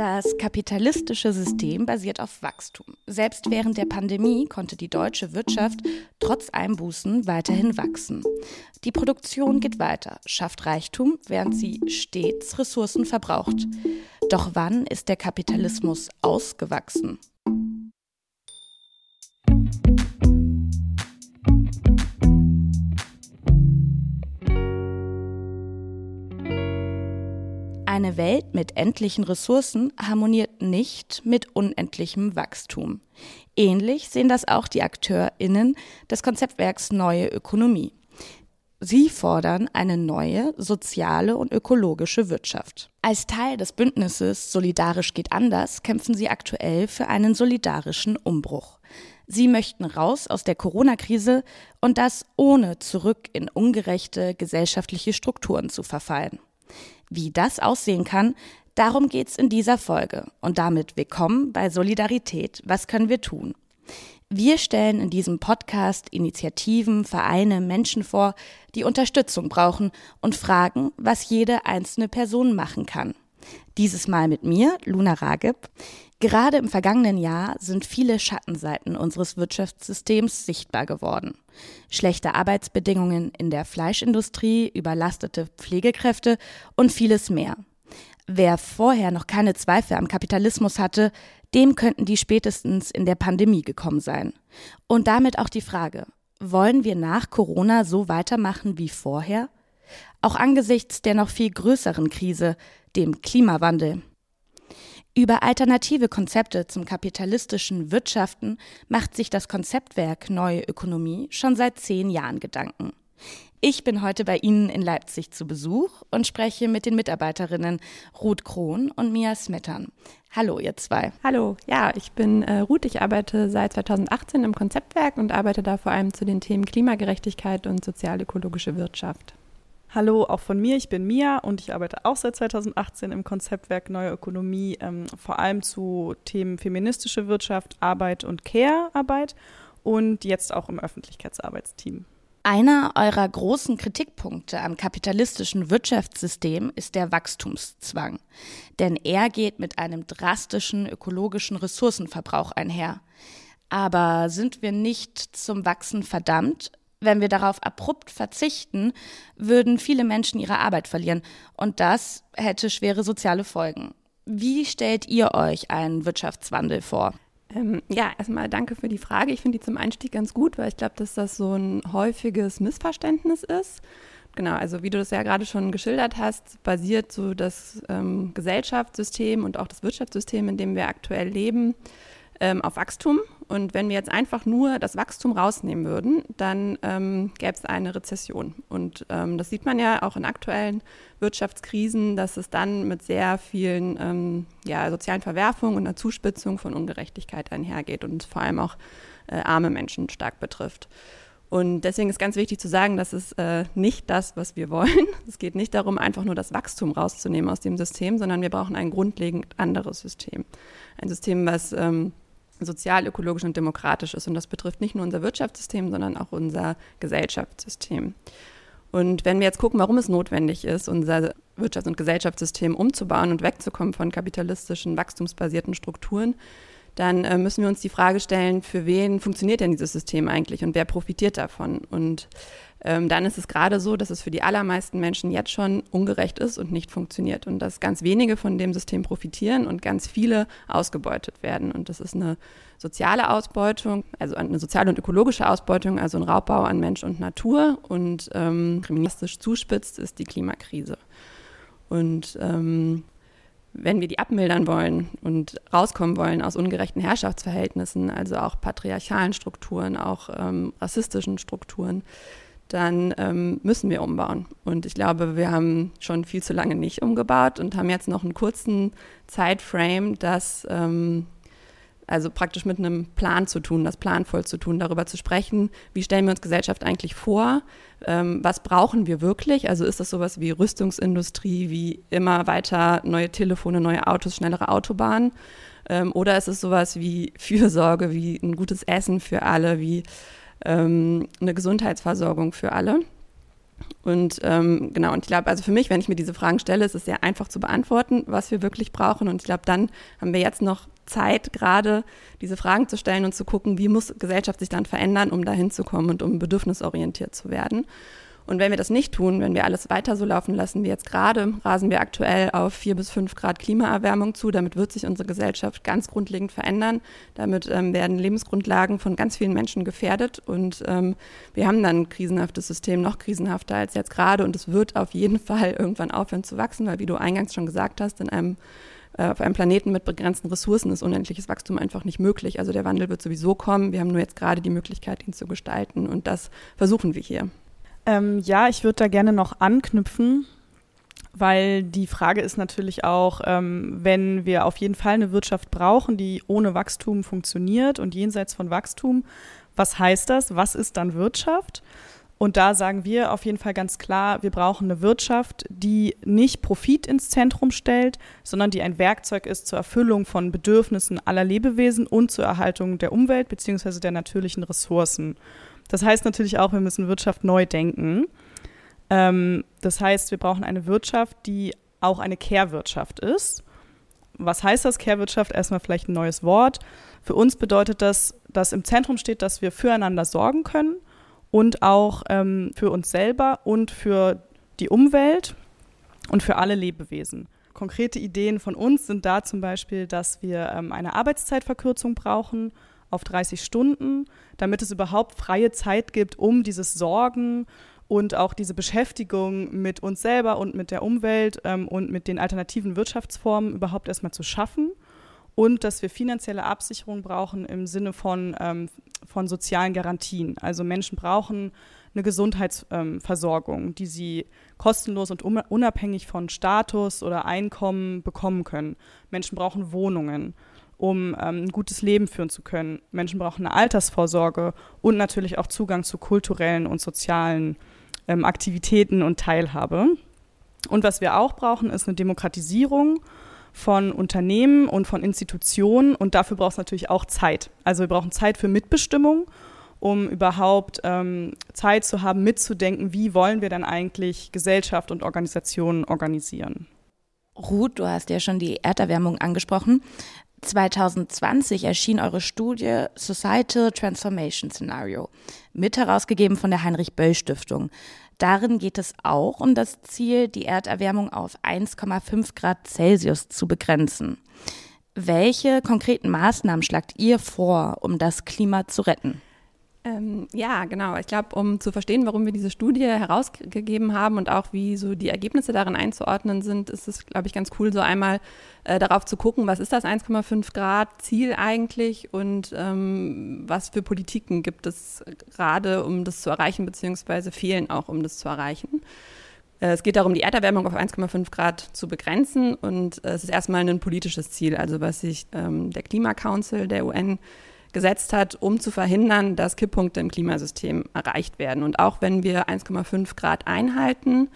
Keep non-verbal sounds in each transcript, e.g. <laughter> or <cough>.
Das kapitalistische System basiert auf Wachstum. Selbst während der Pandemie konnte die deutsche Wirtschaft trotz Einbußen weiterhin wachsen. Die Produktion geht weiter, schafft Reichtum, während sie stets Ressourcen verbraucht. Doch wann ist der Kapitalismus ausgewachsen? Eine Welt mit endlichen Ressourcen harmoniert nicht mit unendlichem Wachstum. Ähnlich sehen das auch die AkteurInnen des Konzeptwerks Neue Ökonomie. Sie fordern eine neue soziale und ökologische Wirtschaft. Als Teil des Bündnisses Solidarisch geht anders kämpfen sie aktuell für einen solidarischen Umbruch. Sie möchten raus aus der Corona-Krise und das ohne zurück in ungerechte gesellschaftliche Strukturen zu verfallen. Wie das aussehen kann, darum geht's in dieser Folge. Und damit willkommen bei Solidarität. Was können wir tun? Wir stellen in diesem Podcast Initiativen, Vereine, Menschen vor, die Unterstützung brauchen und fragen, was jede einzelne Person machen kann. Dieses Mal mit mir, Luna Ragib. Gerade im vergangenen Jahr sind viele Schattenseiten unseres Wirtschaftssystems sichtbar geworden. Schlechte Arbeitsbedingungen in der Fleischindustrie, überlastete Pflegekräfte und vieles mehr. Wer vorher noch keine Zweifel am Kapitalismus hatte, dem könnten die spätestens in der Pandemie gekommen sein. Und damit auch die Frage, wollen wir nach Corona so weitermachen wie vorher? Auch angesichts der noch viel größeren Krise, dem Klimawandel. Über alternative Konzepte zum kapitalistischen Wirtschaften macht sich das Konzeptwerk Neue Ökonomie schon seit zehn Jahren Gedanken. Ich bin heute bei Ihnen in Leipzig zu Besuch und spreche mit den Mitarbeiterinnen Ruth Krohn und Mia Smettern. Hallo, ihr zwei. Hallo, ja, ich bin äh, Ruth. Ich arbeite seit 2018 im Konzeptwerk und arbeite da vor allem zu den Themen Klimagerechtigkeit und sozial-ökologische Wirtschaft. Hallo, auch von mir. Ich bin Mia und ich arbeite auch seit 2018 im Konzeptwerk Neue Ökonomie, ähm, vor allem zu Themen feministische Wirtschaft, Arbeit und Care-Arbeit und jetzt auch im Öffentlichkeitsarbeitsteam. Einer eurer großen Kritikpunkte am kapitalistischen Wirtschaftssystem ist der Wachstumszwang. Denn er geht mit einem drastischen ökologischen Ressourcenverbrauch einher. Aber sind wir nicht zum Wachsen verdammt, wenn wir darauf abrupt verzichten, würden viele Menschen ihre Arbeit verlieren. Und das hätte schwere soziale Folgen. Wie stellt ihr euch einen Wirtschaftswandel vor? Ähm, ja, erstmal danke für die Frage. Ich finde die zum Einstieg ganz gut, weil ich glaube, dass das so ein häufiges Missverständnis ist. Genau, also wie du das ja gerade schon geschildert hast, basiert so das ähm, Gesellschaftssystem und auch das Wirtschaftssystem, in dem wir aktuell leben, ähm, auf Wachstum. Und wenn wir jetzt einfach nur das Wachstum rausnehmen würden, dann ähm, gäbe es eine Rezession. Und ähm, das sieht man ja auch in aktuellen Wirtschaftskrisen, dass es dann mit sehr vielen ähm, ja, sozialen Verwerfungen und einer Zuspitzung von Ungerechtigkeit einhergeht und vor allem auch äh, arme Menschen stark betrifft. Und deswegen ist ganz wichtig zu sagen, das ist äh, nicht das, was wir wollen. <laughs> Es geht nicht darum, einfach nur das Wachstum rauszunehmen aus dem System, sondern wir brauchen ein grundlegend anderes System. Ein System, was ähm, sozial, ökologisch und demokratisch ist. Und das betrifft nicht nur unser Wirtschaftssystem, sondern auch unser Gesellschaftssystem. Und wenn wir jetzt gucken, warum es notwendig ist, unser Wirtschafts- und Gesellschaftssystem umzubauen und wegzukommen von kapitalistischen, wachstumsbasierten Strukturen, dann äh, müssen wir uns die Frage stellen, für wen funktioniert denn dieses System eigentlich und wer profitiert davon? Und ähm, dann ist es gerade so, dass es für die allermeisten Menschen jetzt schon ungerecht ist und nicht funktioniert und dass ganz wenige von dem System profitieren und ganz viele ausgebeutet werden. Und das ist eine soziale Ausbeutung, also eine soziale und ökologische Ausbeutung, also ein Raubbau an Mensch und Natur und ähm, kriminalistisch zuspitzt ist die Klimakrise. Und ähm, wenn wir die abmildern wollen und rauskommen wollen aus ungerechten Herrschaftsverhältnissen, also auch patriarchalen Strukturen, auch ähm, rassistischen Strukturen, dann ähm, müssen wir umbauen. Und ich glaube, wir haben schon viel zu lange nicht umgebaut und haben jetzt noch einen kurzen Zeitframe, das ähm, also praktisch mit einem Plan zu tun, das planvoll zu tun, darüber zu sprechen, wie stellen wir uns Gesellschaft eigentlich vor, ähm, was brauchen wir wirklich, also ist das sowas wie Rüstungsindustrie, wie immer weiter neue Telefone, neue Autos, schnellere Autobahnen ähm, oder ist es sowas wie Fürsorge, wie ein gutes Essen für alle, wie ähm, eine Gesundheitsversorgung für alle. Und ähm, genau, und ich glaube, also für mich, wenn ich mir diese Fragen stelle, ist es sehr einfach zu beantworten, was wir wirklich brauchen. Und ich glaube, dann haben wir jetzt noch Zeit, gerade diese Fragen zu stellen und zu gucken, wie muss Gesellschaft sich dann verändern, um dahin zu kommen und um bedürfnisorientiert zu werden. Und wenn wir das nicht tun, wenn wir alles weiter so laufen lassen wie jetzt gerade, rasen wir aktuell auf vier bis fünf Grad Klimaerwärmung zu. Damit wird sich unsere Gesellschaft ganz grundlegend verändern. Damit ähm, werden Lebensgrundlagen von ganz vielen Menschen gefährdet. Und ähm, wir haben dann ein krisenhaftes System, noch krisenhafter als jetzt gerade. Und es wird auf jeden <laughs> Fall irgendwann aufhören zu wachsen, weil, wie du eingangs schon gesagt hast, in einem äh, auf einem Planeten mit begrenzten Ressourcen ist unendliches Wachstum einfach nicht möglich. Also der Wandel wird sowieso kommen. Wir haben nur jetzt gerade die Möglichkeit, ihn zu gestalten. Und das versuchen wir hier. Ähm, ja, ich würde da gerne noch anknüpfen, weil die Frage ist natürlich auch, ähm, wenn wir auf jeden Fall eine Wirtschaft brauchen, die ohne Wachstum funktioniert und jenseits von Wachstum, was heißt das? Was ist dann Wirtschaft? Und da sagen wir auf jeden Fall ganz klar, wir brauchen eine Wirtschaft, die nicht Profit ins Zentrum stellt, sondern die ein Werkzeug ist zur Erfüllung von Bedürfnissen aller Lebewesen und zur Erhaltung der Umwelt bzw. der natürlichen Ressourcen. Das heißt natürlich auch, wir müssen Wirtschaft neu denken. Ähm, das heißt, wir brauchen eine Wirtschaft, die auch eine Care-Wirtschaft ist. Was heißt das Care-Wirtschaft? Erstmal vielleicht ein neues Wort. Für uns bedeutet das, dass im Zentrum steht, dass wir füreinander sorgen können und auch ähm, für uns selber und für die Umwelt und für alle Lebewesen. Konkrete Ideen von uns sind da zum Beispiel, dass wir ähm, eine Arbeitszeitverkürzung brauchen auf 30 Stunden, damit es überhaupt freie Zeit gibt, um dieses Sorgen und auch diese Beschäftigung mit uns selber und mit der Umwelt ähm, und mit den alternativen Wirtschaftsformen überhaupt erstmal zu schaffen. Und dass wir finanzielle Absicherung brauchen im Sinne von, ähm, von sozialen Garantien. Also Menschen brauchen eine Gesundheitsversorgung, ähm, die sie kostenlos und unabhängig von Status oder Einkommen bekommen können. Menschen brauchen Wohnungen um ähm, ein gutes Leben führen zu können. Menschen brauchen eine Altersvorsorge und natürlich auch Zugang zu kulturellen und sozialen ähm, Aktivitäten und Teilhabe. Und was wir auch brauchen, ist eine Demokratisierung von Unternehmen und von Institutionen. Und dafür braucht es natürlich auch Zeit. Also wir brauchen Zeit für Mitbestimmung, um überhaupt ähm, Zeit zu haben, mitzudenken, wie wollen wir denn eigentlich Gesellschaft und Organisationen organisieren. Ruth, du hast ja schon die Erderwärmung angesprochen. 2020 erschien eure Studie Societal Transformation Scenario, mit herausgegeben von der Heinrich Böll Stiftung. Darin geht es auch um das Ziel, die Erderwärmung auf 1,5 Grad Celsius zu begrenzen. Welche konkreten Maßnahmen schlagt ihr vor, um das Klima zu retten? Ähm, ja, genau. Ich glaube, um zu verstehen, warum wir diese Studie herausgegeben haben und auch wie so die Ergebnisse darin einzuordnen sind, ist es, glaube ich, ganz cool, so einmal äh, darauf zu gucken, was ist das 1,5 Grad Ziel eigentlich und ähm, was für Politiken gibt es gerade, um das zu erreichen, beziehungsweise fehlen auch, um das zu erreichen. Äh, es geht darum, die Erderwärmung auf 1,5 Grad zu begrenzen und äh, es ist erstmal ein politisches Ziel, also was sich ähm, der Klimacouncil der UN gesetzt hat, um zu verhindern, dass Kipppunkte im Klimasystem erreicht werden. Und auch wenn wir 1,5 Grad einhalten,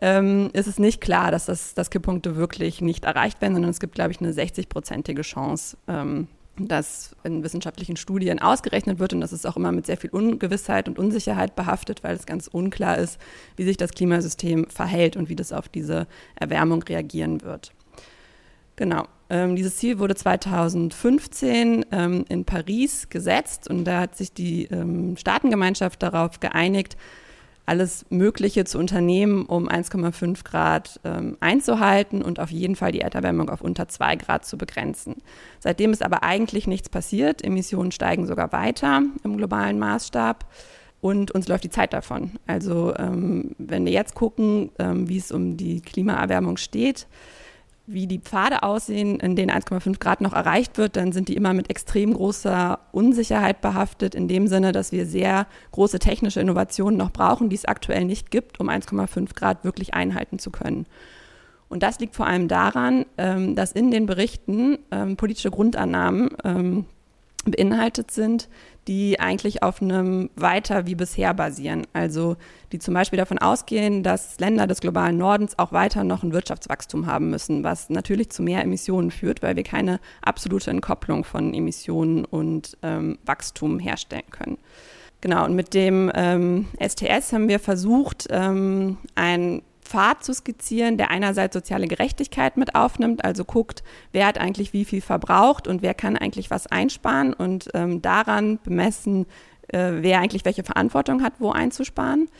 ähm, ist es nicht klar, dass, das, dass Kipppunkte wirklich nicht erreicht werden, sondern es gibt, glaube ich, eine 60-prozentige Chance, ähm, dass in wissenschaftlichen Studien ausgerechnet wird und das ist auch immer mit sehr viel Ungewissheit und Unsicherheit behaftet, weil es ganz unklar ist, wie sich das Klimasystem verhält und wie das auf diese Erwärmung reagieren wird. Genau. Ähm, dieses Ziel wurde 2015 ähm, in Paris gesetzt und da hat sich die ähm, Staatengemeinschaft darauf geeinigt, alles Mögliche zu unternehmen, um 1,5 Grad ähm, einzuhalten und auf jeden Fall die Erderwärmung auf unter 2 Grad zu begrenzen. Seitdem ist aber eigentlich nichts passiert. Emissionen steigen sogar weiter im globalen Maßstab und uns läuft die Zeit davon. Also ähm, wenn wir jetzt gucken, ähm, wie es um die Klimaerwärmung steht, wie die Pfade aussehen, in denen 1,5 Grad noch erreicht wird, dann sind die immer mit extrem großer Unsicherheit behaftet, in dem Sinne, dass wir sehr große technische Innovationen noch brauchen, die es aktuell nicht gibt, um 1,5 Grad wirklich einhalten zu können. Und das liegt vor allem daran, ähm, dass in den Berichten ähm, politische Grundannahmen ähm, beinhaltet sind, die eigentlich auf einem weiter wie bisher basieren. Also die zum Beispiel davon ausgehen, dass Länder des globalen Nordens auch weiter noch ein Wirtschaftswachstum haben müssen, was natürlich zu mehr Emissionen führt, weil wir keine absolute Entkopplung von Emissionen und ähm, Wachstum herstellen können. Genau, und mit dem ähm, STS haben wir versucht, ähm, ein Pfad zu skizzieren, der einerseits soziale Gerechtigkeit mit aufnimmt, also guckt, wer hat eigentlich wie viel verbraucht und wer kann eigentlich was einsparen und ähm, daran bemessen, äh, wer eigentlich welche Verantwortung hat, wo einzusparen.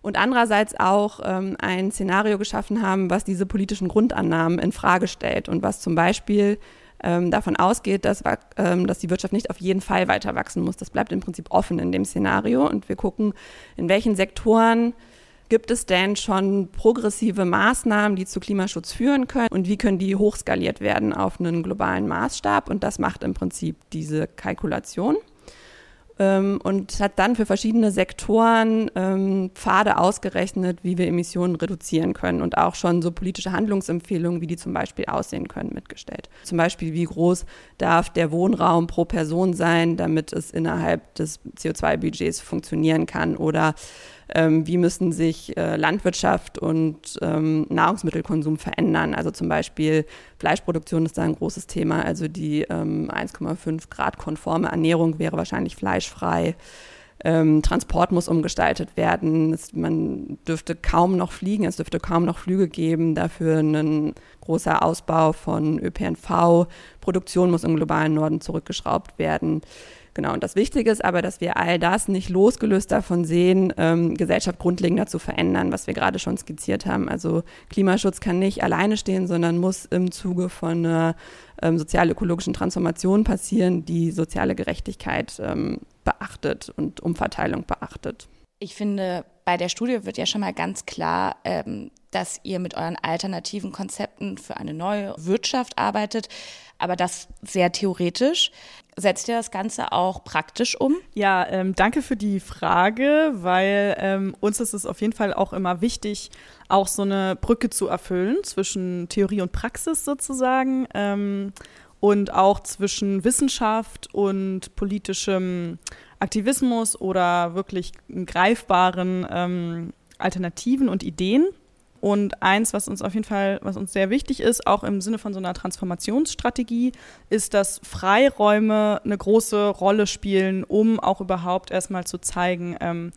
Und andererseits auch ähm, ein Szenario geschaffen haben, was diese politischen Grundannahmen in Frage stellt und was zum Beispiel ähm, davon ausgeht, dass, ähm, dass die Wirtschaft nicht auf jeden Fall weiter wachsen muss. Das bleibt im Prinzip offen in dem Szenario und wir gucken, in welchen Sektoren gibt es denn schon progressive Maßnahmen, die zu Klimaschutz führen können und wie können die hochskaliert werden auf einen globalen Maßstab und das macht im Prinzip diese Kalkulation. Ähm, und hat dann für verschiedene Sektoren ähm, Pfade ausgerechnet, wie wir Emissionen reduzieren können und auch schon so politische Handlungsempfehlungen, wie die zum Beispiel aussehen können, mitgestellt. Zum Beispiel, wie groß darf der Wohnraum pro Person sein, damit es innerhalb des CO2-Budgets funktionieren kann oder ähm, wie müssen sich äh, Landwirtschaft und ähm, Nahrungsmittelkonsum verändern. Also zum Beispiel Fleischproduktion ist da ein großes Thema. Also die ähm, 1,5 Grad konforme Ernährung wäre wahrscheinlich fleischfrei. Ähm, Transport muss umgestaltet werden. Es, man dürfte kaum noch fliegen, es dürfte kaum noch Flüge geben. Dafür ein großer Ausbau von ÖPNV. Produktion muss im globalen Norden zurückgeschraubt werden. Genau, und das Wichtige ist aber, dass wir all das nicht losgelöst davon sehen, ähm, Gesellschaft grundlegender zu verändern, was wir gerade schon skizziert haben. Also Klimaschutz kann nicht alleine stehen, sondern muss im Zuge von einer ähm, sozial-ökologischen Transformation passieren, die soziale Gerechtigkeit ähm, beachtet und Umverteilung beachtet. Ich finde, bei der Studie wird ja schon mal ganz klar, ähm, dass ihr mit euren alternativen Konzepten für eine neue Wirtschaft arbeitet, aber das sehr theoretisch. Setzt ihr das Ganze auch praktisch um? Ja, ähm, danke für die Frage, weil ähm, uns ist es auf jeden Fall auch immer wichtig, auch so eine Brücke zu erfüllen zwischen Theorie und Praxis sozusagen ähm, und auch zwischen Wissenschaft und politischem Aktivismus oder wirklich greifbaren ähm, Alternativen und Ideen. Und eins, was uns auf jeden Fall, was uns sehr wichtig ist, auch im Sinne von so einer Transformationsstrategie, ist, dass Freiräume eine große Rolle spielen, um auch überhaupt erstmal zu zeigen, ähm,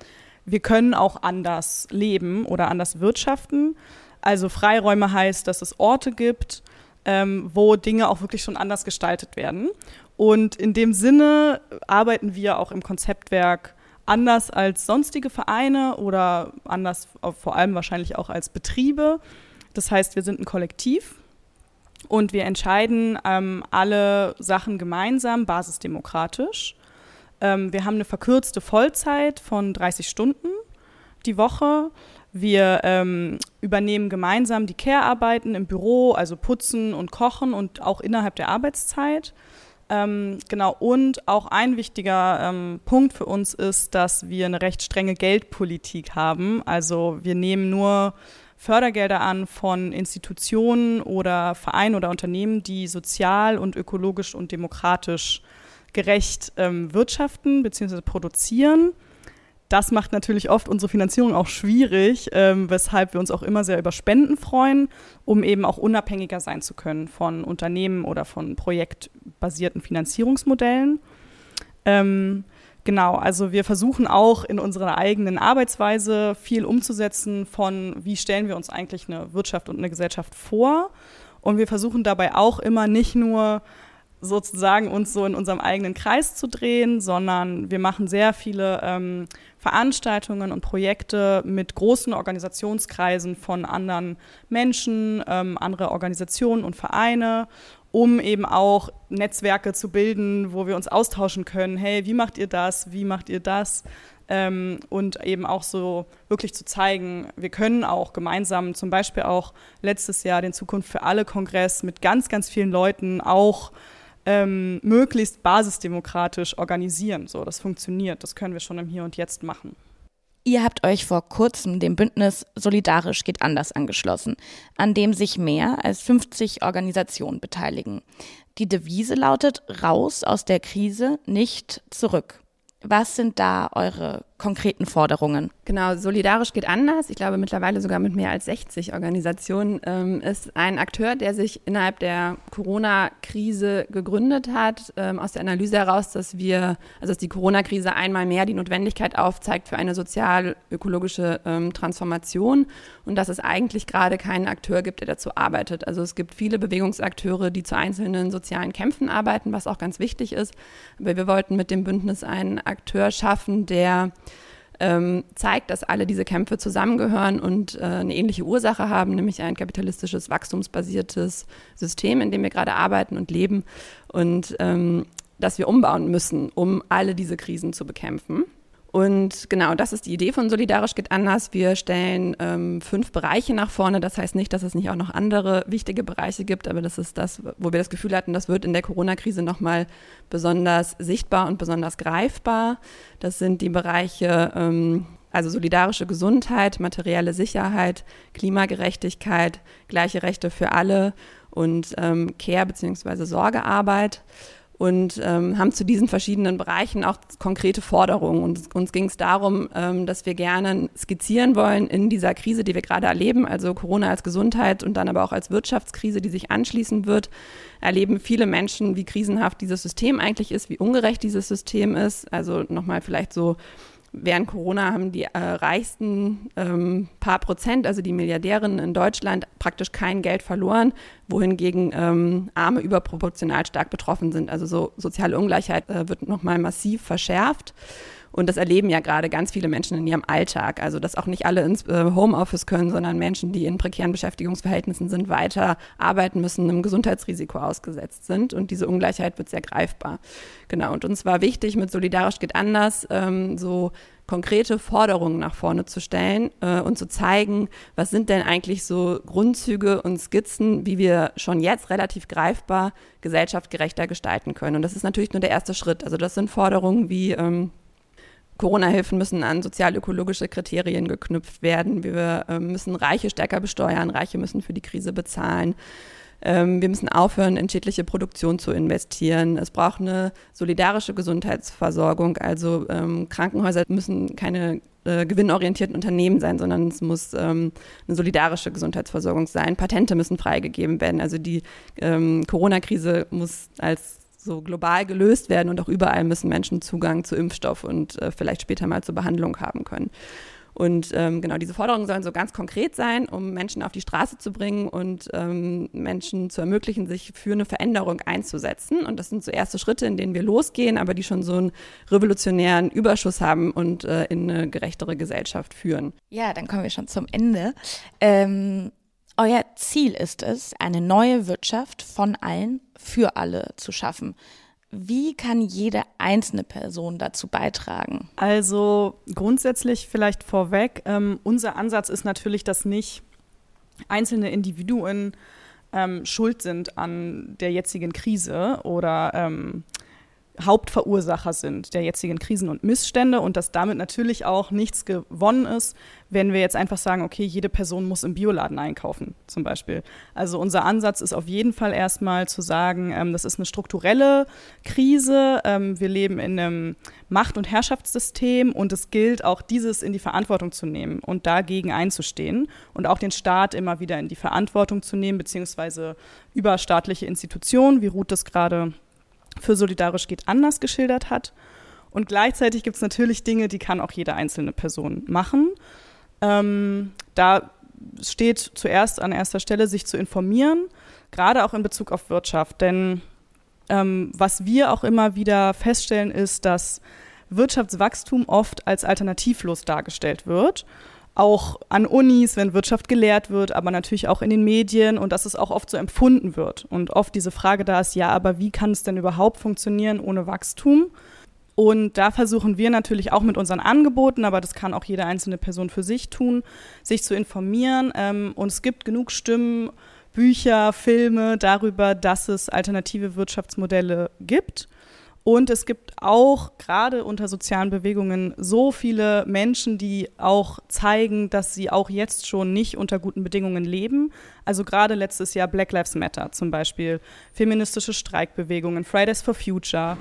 wir können auch anders leben oder anders wirtschaften. Also Freiräume heißt, dass es Orte gibt, ähm, wo Dinge auch wirklich schon anders gestaltet werden. Und in dem Sinne arbeiten wir auch im Konzeptwerk anders als sonstige Vereine oder anders vor allem wahrscheinlich auch als Betriebe. Das heißt, wir sind ein Kollektiv und wir entscheiden ähm, alle Sachen gemeinsam, basisdemokratisch. Ähm, wir haben eine verkürzte Vollzeit von 30 Stunden die Woche. Wir ähm, übernehmen gemeinsam die Care-Arbeiten im Büro, also putzen und kochen und auch innerhalb der Arbeitszeit. Ähm, genau, und auch ein wichtiger ähm, Punkt für uns ist, dass wir eine recht strenge Geldpolitik haben. Also wir nehmen nur Fördergelder an von Institutionen oder Vereinen oder Unternehmen, die sozial und ökologisch und demokratisch gerecht ähm, wirtschaften bzw. produzieren das macht natürlich oft unsere Finanzierung auch schwierig, ähm, weshalb wir uns auch immer sehr über Spenden freuen, um eben auch unabhängiger sein zu können von Unternehmen oder von projektbasierten Finanzierungsmodellen. Ähm, genau, also wir versuchen auch in unserer eigenen Arbeitsweise viel umzusetzen von, wie stellen wir uns eigentlich eine Wirtschaft und eine Gesellschaft vor. Und wir versuchen dabei auch immer nicht nur sozusagen uns so in unserem eigenen Kreis zu drehen, sondern wir machen sehr viele ähm, Veranstaltungen und Projekte mit großen Organisationskreisen von anderen Menschen, ähm, andere Organisationen und Vereine, um eben auch Netzwerke zu bilden, wo wir uns austauschen können. Hey, wie macht ihr das? Wie macht ihr das? Ähm, und eben auch so wirklich zu zeigen, wir können auch gemeinsam zum Beispiel auch letztes Jahr den Zukunft für alle Kongress mit ganz, ganz vielen Leuten auch ähm, möglichst basisdemokratisch organisieren. So, das funktioniert. Das können wir schon im Hier und Jetzt machen. Ihr habt euch vor kurzem dem Bündnis Solidarisch geht anders angeschlossen, an dem sich mehr als 50 Organisationen beteiligen. Die Devise lautet raus aus der Krise, nicht zurück. Was sind da eure konkreten Forderungen? Genau, solidarisch geht anders. Ich glaube mittlerweile sogar mit mehr als 60 Organisationen ähm, ist ein Akteur, der sich innerhalb der Corona-Krise gegründet hat, ähm, aus der Analyse heraus, dass wir, also dass die Corona-Krise einmal mehr die Notwendigkeit aufzeigt für eine sozial-ökologische ähm, Transformation und dass es eigentlich gerade keinen Akteur gibt, der dazu arbeitet. Also es gibt viele Bewegungsakteure, die zu einzelnen sozialen Kämpfen arbeiten, was auch ganz wichtig ist. Aber wir wollten mit dem Bündnis einen Akteur schaffen, der ähm, zeigt, dass alle diese Kämpfe zusammengehören und äh, eine ähnliche Ursache haben, nämlich ein kapitalistisches, wachstumsbasiertes System, in dem wir gerade arbeiten und leben und ähm, dass wir umbauen müssen, um alle diese Krisen zu bekämpfen. Und genau, das ist die Idee von Solidarisch geht anders. Wir stellen ähm, fünf Bereiche nach vorne. Das heißt nicht, dass es nicht auch noch andere wichtige Bereiche gibt, aber das ist das, wo wir das Gefühl hatten, das wird in der Corona-Krise nochmal besonders sichtbar und besonders greifbar. Das sind die Bereiche, ähm, also solidarische Gesundheit, materielle Sicherheit, Klimagerechtigkeit, gleiche Rechte für alle und ähm, Care- bzw. Sorgearbeit und ähm, haben zu diesen verschiedenen Bereichen auch konkrete Forderungen. Und uns ging es darum, ähm, dass wir gerne skizzieren wollen in dieser Krise, die wir gerade erleben, also Corona als Gesundheit und dann aber auch als Wirtschaftskrise, die sich anschließen wird, erleben viele Menschen, wie krisenhaft dieses System eigentlich ist, wie ungerecht dieses System ist. Also nochmal vielleicht so während Corona haben die äh, reichsten ähm, paar Prozent, also die Milliardärinnen in Deutschland, praktisch kein Geld verloren, wohingegen ähm, Arme überproportional stark betroffen sind. Also so soziale Ungleichheit äh, wird nochmal massiv verschärft. Und das erleben ja gerade ganz viele Menschen in ihrem Alltag. Also, dass auch nicht alle ins äh, Homeoffice können, sondern Menschen, die in prekären Beschäftigungsverhältnissen sind, weiter arbeiten müssen, einem Gesundheitsrisiko ausgesetzt sind. Und diese Ungleichheit wird sehr greifbar. Genau. Und uns war wichtig, mit Solidarisch geht anders, ähm, so konkrete Forderungen nach vorne zu stellen äh, und zu zeigen, was sind denn eigentlich so Grundzüge und Skizzen, wie wir schon jetzt relativ greifbar gesellschaftgerechter gestalten können. Und das ist natürlich nur der erste Schritt. Also das sind Forderungen wie ähm, Corona-Hilfen müssen an sozial-ökologische Kriterien geknüpft werden. Wir äh, müssen Reiche stärker besteuern. Reiche müssen für die Krise bezahlen. Ähm, wir müssen aufhören, in schädliche Produktion zu investieren. Es braucht eine solidarische Gesundheitsversorgung. Also ähm, Krankenhäuser müssen keine äh, gewinnorientierten Unternehmen sein, sondern es muss ähm, eine solidarische Gesundheitsversorgung sein. Patente müssen freigegeben werden. Also die Corona-Krise muss als so global gelöst werden und auch überall müssen Menschen Zugang zu Impfstoff und äh, vielleicht später mal zur Behandlung haben können. Und ähm, genau, diese Forderungen sollen so ganz konkret sein, um Menschen auf die Straße zu bringen und ähm, Menschen zu ermöglichen, sich für eine Veränderung einzusetzen. Und das sind so erste Schritte, in denen wir losgehen, aber die schon so einen revolutionären Überschuss haben und äh, in eine gerechtere Gesellschaft führen. Ja, dann kommen wir schon zum Ende. Ähm euer Ziel ist es, eine neue Wirtschaft von allen für alle zu schaffen. Wie kann jede einzelne Person dazu beitragen? Also grundsätzlich vielleicht vorweg, ähm, unser Ansatz ist natürlich, dass nicht einzelne Individuen ähm, schuld sind an der jetzigen Krise oder ähm, Hauptverursacher sind der jetzigen Krisen und Missstände und dass damit natürlich auch nichts gewonnen ist, wenn wir jetzt einfach sagen, okay, jede Person muss im Bioladen einkaufen, zum Beispiel. Also unser Ansatz ist auf jeden Fall erstmal zu sagen, ähm, das ist eine strukturelle Krise. Ähm, wir leben in einem Macht- und Herrschaftssystem und es gilt auch dieses in die Verantwortung zu nehmen und dagegen einzustehen und auch den Staat immer wieder in die Verantwortung zu nehmen, beziehungsweise überstaatliche Institutionen, wie Ruth das gerade für Solidarisch geht anders geschildert hat. Und gleichzeitig gibt es natürlich Dinge, die kann auch jede einzelne Person machen. Ähm, da steht zuerst an erster Stelle, sich zu informieren, gerade auch in Bezug auf Wirtschaft. Denn ähm, was wir auch immer wieder feststellen, ist, dass Wirtschaftswachstum oft als alternativlos dargestellt wird auch an Unis, wenn Wirtschaft gelehrt wird, aber natürlich auch in den Medien und dass es auch oft so empfunden wird. Und oft diese Frage da ist, ja, aber wie kann es denn überhaupt funktionieren ohne Wachstum? Und da versuchen wir natürlich auch mit unseren Angeboten, aber das kann auch jede einzelne Person für sich tun, sich zu informieren. Ähm, und es gibt genug Stimmen, Bücher, Filme darüber, dass es alternative Wirtschaftsmodelle gibt. Und es gibt auch gerade unter sozialen Bewegungen so viele Menschen, die auch zeigen, dass sie auch jetzt schon nicht unter guten Bedingungen leben. Also gerade letztes Jahr Black Lives Matter zum Beispiel, feministische Streikbewegungen, Fridays for Future.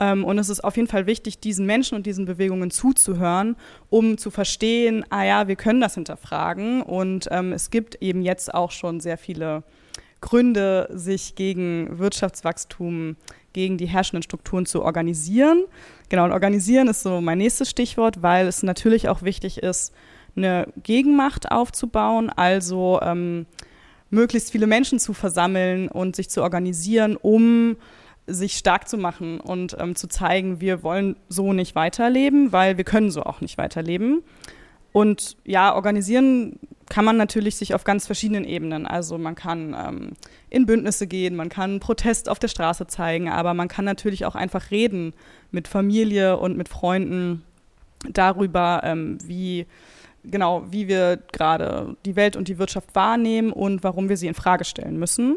Ähm, und es ist auf jeden Fall wichtig, diesen Menschen und diesen Bewegungen zuzuhören, um zu verstehen, ah ja, wir können das hinterfragen. Und ähm, es gibt eben jetzt auch schon sehr viele Gründe, sich gegen Wirtschaftswachstum, gegen die herrschenden Strukturen zu organisieren. Genau, und organisieren ist so mein nächstes Stichwort, weil es natürlich auch wichtig ist, eine Gegenmacht aufzubauen, also ähm, möglichst viele Menschen zu versammeln und sich zu organisieren, um sich stark zu machen und ähm, zu zeigen, wir wollen so nicht weiterleben, weil wir können so auch nicht weiterleben. Und ja, organisieren kann man natürlich sich auf ganz verschiedenen Ebenen. Also man kann ähm, in Bündnisse gehen, man kann Protest auf der Straße zeigen, aber man kann natürlich auch einfach reden mit Familie und mit Freunden darüber, ähm, wie genau, wie wir gerade die Welt und die Wirtschaft wahrnehmen und warum wir sie in Frage stellen müssen.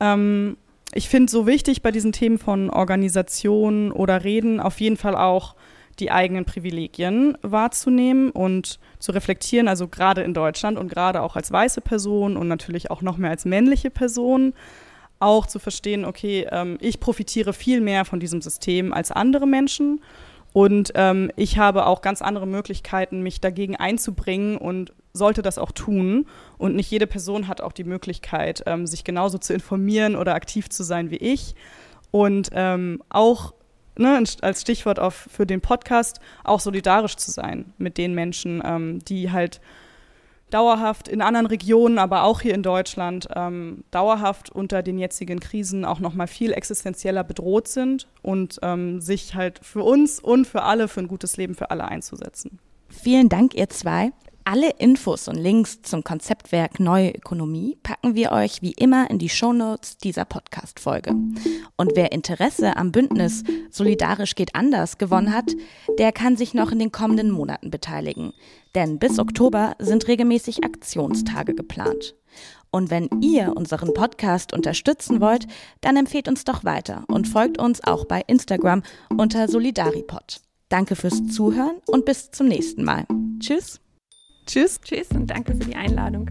Ähm, ich finde so wichtig bei diesen Themen von Organisation oder Reden auf jeden Fall auch die eigenen Privilegien wahrzunehmen und zu reflektieren, also gerade in Deutschland und gerade auch als weiße Person und natürlich auch noch mehr als männliche Person, auch zu verstehen, okay, ähm, ich profitiere viel mehr von diesem System als andere Menschen und ähm, ich habe auch ganz andere Möglichkeiten, mich dagegen einzubringen und sollte das auch tun. Und nicht jede Person hat auch die Möglichkeit, ähm, sich genauso zu informieren oder aktiv zu sein wie ich. Und ähm, auch ne, als Stichwort auf, für den Podcast, auch solidarisch zu sein mit den Menschen, ähm, die halt dauerhaft in anderen Regionen, aber auch hier in Deutschland ähm, dauerhaft unter den jetzigen Krisen auch noch mal viel existenzieller bedroht sind und ähm, sich halt für uns und für alle für ein gutes Leben für alle einzusetzen. Vielen Dank, ihr zwei. Alle Infos und Links zum Konzeptwerk Neue Ökonomie packen wir euch wie immer in die Shownotes dieser Podcast-Folge. Und wer Interesse am Bündnis Solidarisch geht anders gewonnen hat, der kann sich noch in den kommenden Monaten beteiligen. Denn bis Oktober sind regelmäßig Aktionstage geplant. Und wenn ihr unseren Podcast unterstützen wollt, dann empfehlt uns doch weiter und folgt uns auch bei Instagram unter Solidaripod. Danke fürs Zuhören und bis zum nächsten Mal. Tschüss. Tschüss. Tschüss und danke für die Einladung.